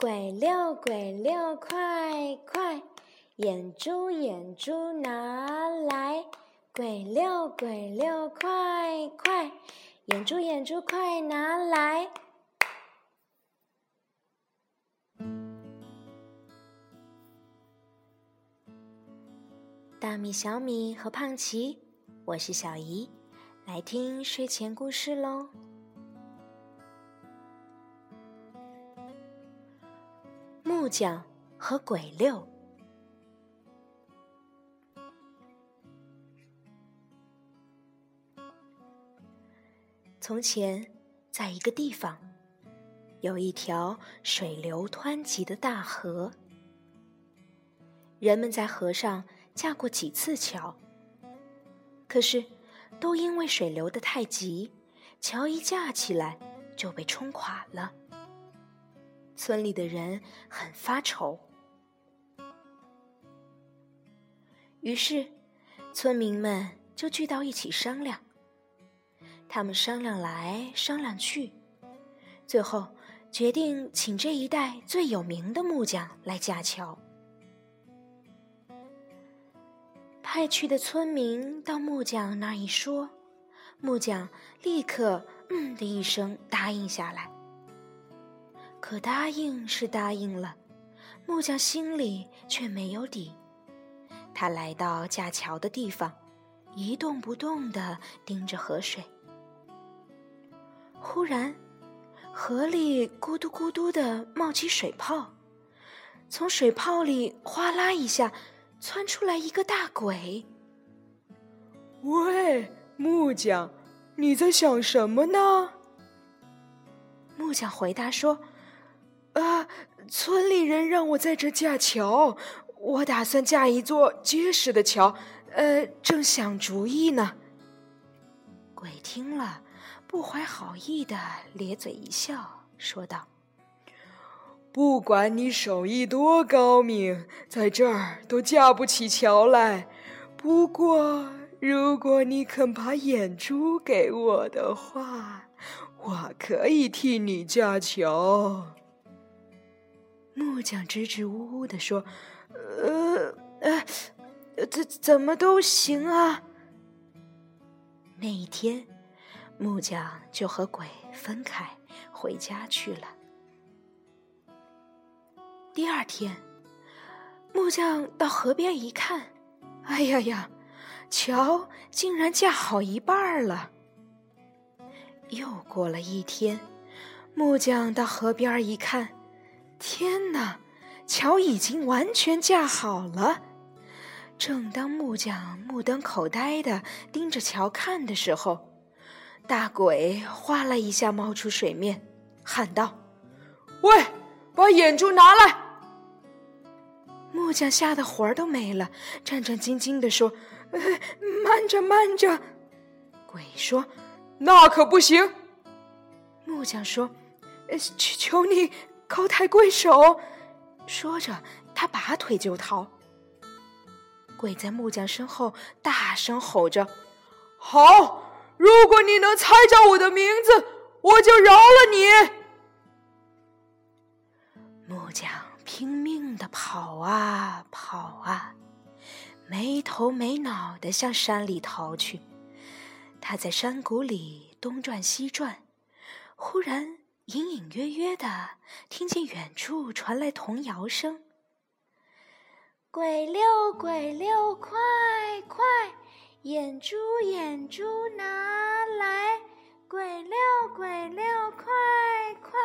鬼六鬼六，快快，眼珠眼珠拿来！鬼六鬼六，快快，眼珠眼珠快拿来！大米、小米和胖奇，我是小姨，来听睡前故事喽。木匠和鬼六。从前，在一个地方，有一条水流湍急的大河。人们在河上架过几次桥，可是，都因为水流的太急，桥一架起来就被冲垮了。村里的人很发愁，于是村民们就聚到一起商量。他们商量来商量去，最后决定请这一带最有名的木匠来架桥。派去的村民到木匠那一说，木匠立刻“嗯”的一声答应下来。可答应是答应了，木匠心里却没有底。他来到架桥的地方，一动不动地盯着河水。忽然，河里咕嘟咕嘟地冒起水泡，从水泡里哗啦一下窜出来一个大鬼。喂，木匠，你在想什么呢？木匠回答说。啊！村里人让我在这架桥，我打算架一座结实的桥。呃，正想主意呢。鬼听了，不怀好意的咧嘴一笑，说道：“不管你手艺多高明，在这儿都架不起桥来。不过，如果你肯把眼珠给我的话，我可以替你架桥。”木匠支支吾吾地说：“呃，呃，怎怎么都行啊。”那一天，木匠就和鬼分开回家去了。第二天，木匠到河边一看，哎呀呀，桥竟然架好一半了。又过了一天，木匠到河边一看。天哪，桥已经完全架好了。正当木匠目瞪口呆的盯着桥看的时候，大鬼哗啦一下冒出水面，喊道：“喂，把眼珠拿来！”木匠吓得魂儿都没了，战战兢兢地说：“慢着，慢着。”鬼说：“那可不行。”木匠说：“求求你。”高抬贵手，说着，他拔腿就逃。跪在木匠身后大声吼着：“好，如果你能猜着我的名字，我就饶了你。”木匠拼命的跑啊跑啊，没头没脑的向山里逃去。他在山谷里东转西转，忽然。隐隐约约的听见远处传来童谣声：“鬼六鬼六，快快，眼珠眼珠拿来！鬼六鬼六，快快，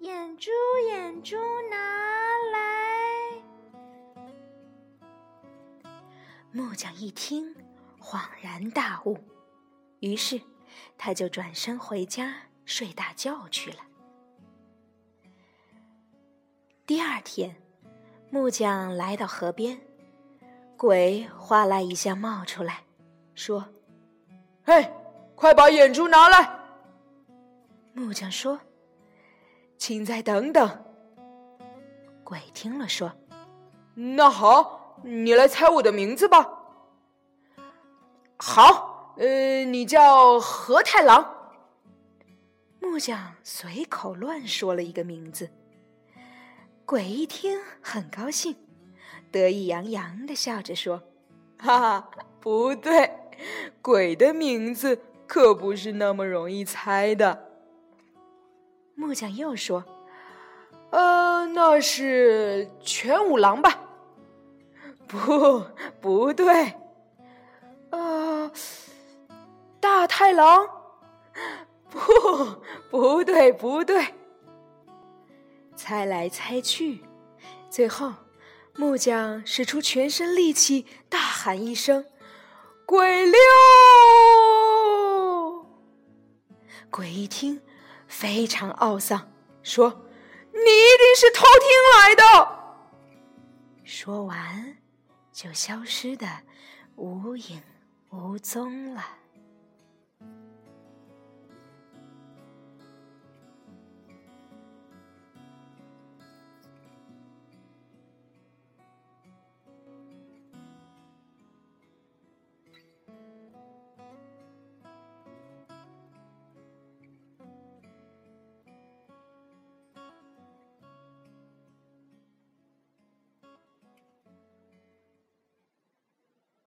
眼珠眼珠拿来！”木匠一听，恍然大悟，于是他就转身回家。睡大觉去了。第二天，木匠来到河边，鬼哗啦一下冒出来，说：“嘿，快把眼珠拿来！”木匠说：“请再等等。”鬼听了说：“那好，你来猜我的名字吧。”好，呃，你叫何太郎。木匠随口乱说了一个名字，鬼一听很高兴，得意洋洋的笑着说：“哈哈，不对，鬼的名字可不是那么容易猜的。”木匠又说：“呃，那是全五郎吧？”“不，不对。”“呃，大太郎？”“不，不对，不对。”猜来猜去，最后木匠使出全身力气，大喊一声：“鬼六！”鬼一听。非常懊丧，说：“你一定是偷听来的。”说完，就消失的无影无踪了。